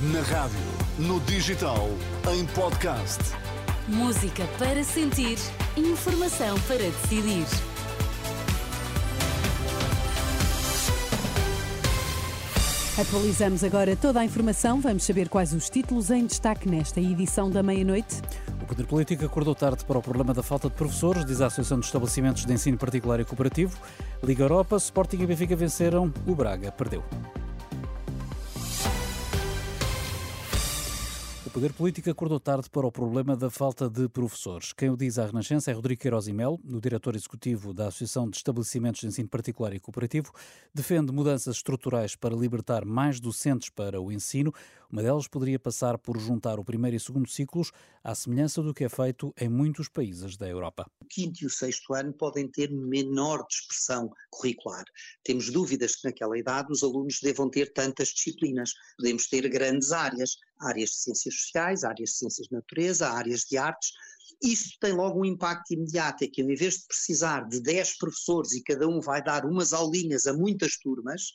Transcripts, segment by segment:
Na rádio, no digital, em podcast. Música para sentir, informação para decidir. Atualizamos agora toda a informação. Vamos saber quais os títulos em destaque nesta edição da meia-noite. O Poder Político acordou tarde para o problema da falta de professores, diz a Associação de Estabelecimentos de Ensino Particular e Cooperativo. Liga Europa, Sporting e Benfica venceram, o Braga perdeu. Poder Político acordou tarde para o problema da falta de professores. Quem o diz à Renascença é Rodrigo Queiroz e Melo, o diretor executivo da Associação de Estabelecimentos de Ensino Particular e Cooperativo, defende mudanças estruturais para libertar mais docentes para o ensino. Uma delas poderia passar por juntar o primeiro e segundo ciclos à semelhança do que é feito em muitos países da Europa. O quinto e o sexto ano podem ter menor dispersão curricular. Temos dúvidas que naquela idade os alunos devam ter tantas disciplinas. Podemos ter grandes áreas, áreas de ciências sociais, áreas de ciências de natureza, áreas de artes. Isso tem logo um impacto imediato, é que em vez de precisar de 10 professores e cada um vai dar umas aulinhas a muitas turmas,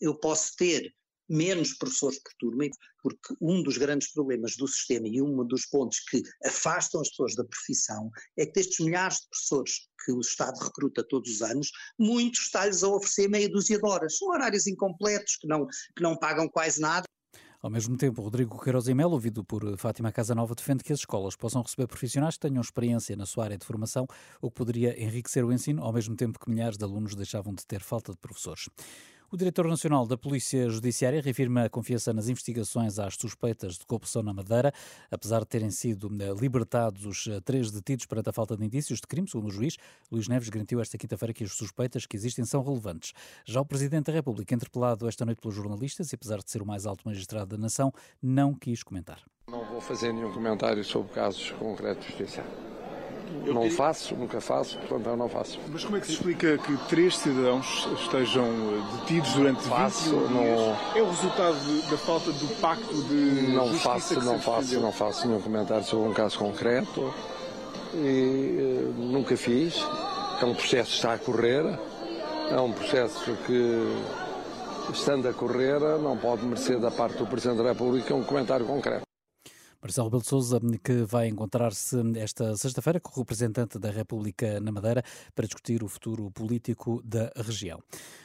eu posso ter menos professores por turma, porque um dos grandes problemas do sistema e um dos pontos que afastam as pessoas da profissão é que destes milhares de professores que o Estado recruta todos os anos, muitos está-lhes a oferecer meia dúzia de horas. São horários incompletos, que não, que não pagam quase nada. Ao mesmo tempo, Rodrigo Queiroz e Melo, ouvido por Fátima Casanova, defende que as escolas possam receber profissionais que tenham experiência na sua área de formação, o que poderia enriquecer o ensino, ao mesmo tempo que milhares de alunos deixavam de ter falta de professores. O diretor nacional da Polícia Judiciária reafirma a confiança nas investigações às suspeitas de corrupção na Madeira, apesar de terem sido eh, libertados os eh, três detidos perante a falta de indícios de crime, segundo o juiz. Luís Neves garantiu esta quinta-feira que as suspeitas que existem são relevantes. Já o Presidente da República, interpelado esta noite pelos jornalistas e apesar de ser o mais alto magistrado da nação, não quis comentar. Não vou fazer nenhum comentário sobre casos concretos justiça. Não faço, nunca faço, portanto eu não faço. Mas como é que se explica que três cidadãos estejam eh, detidos durante faço, 21 não... dias? É o resultado de, da falta do pacto de Não justiça faço, não faço, defendeu? não faço nenhum comentário sobre um caso concreto e eh, nunca fiz. É um processo que está a correr, é um processo que, estando a correr, não pode merecer da parte do Presidente da República um comentário concreto. Marcelo Rebelo de Sousa, que vai encontrar-se esta sexta-feira com o representante da República na Madeira para discutir o futuro político da região.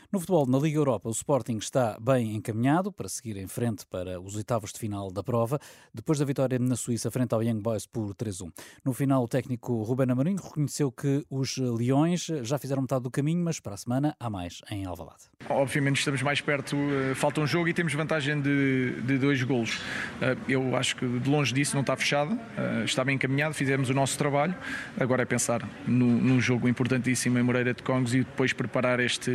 No futebol, na Liga Europa, o Sporting está bem encaminhado para seguir em frente para os oitavos de final da prova, depois da vitória na Suíça frente ao Young Boys por 3-1. No final, o técnico Ruben Amorim reconheceu que os Leões já fizeram metade do caminho, mas para a semana há mais em Alvalade. Obviamente estamos mais perto, eh, falta um jogo e temos vantagem de, de dois golos. Eh, Eu acho que de longe disso não está fechado, eh, está bem encaminhado, fizemos o nosso trabalho. Agora é pensar num jogo importantíssimo em Moreira de Congos e depois preparar este,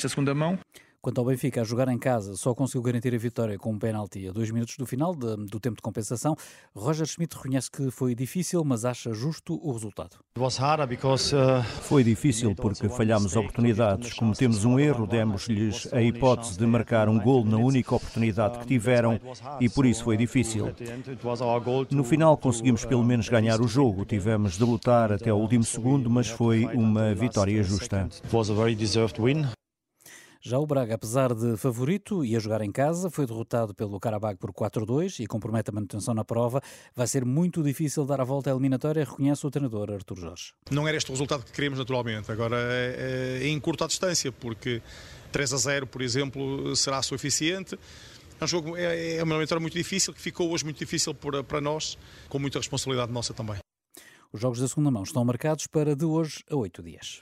esta segunda mão. Quanto ao Benfica, a jogar em casa, só conseguiu garantir a vitória com um penalti a dois minutos do final de- do tempo de compensação. Roger Schmidt reconhece que foi difícil, mas acha justo o resultado. Foi difícil porque falhámos oportunidades, cometemos um erro, demos-lhes a hipótese de marcar um gol na única oportunidade que tiveram e por isso foi difícil. No final conseguimos pelo menos ganhar o jogo, tivemos de lutar até o último segundo, mas foi uma vitória justa. Já o Braga, apesar de favorito e a jogar em casa, foi derrotado pelo Karabag por 4-2 e compromete a manutenção na prova. Vai ser muito difícil dar a volta à eliminatória, reconhece o treinador Artur Jorge. Não era este o resultado que queremos naturalmente. Agora é, é em curta distância, porque 3 a 0, por exemplo, será suficiente. É um jogo, é, é uma eliminatória muito difícil, que ficou hoje muito difícil por- para nós, com muita responsabilidade nossa também. Os jogos da segunda mão estão marcados para de hoje a oito dias.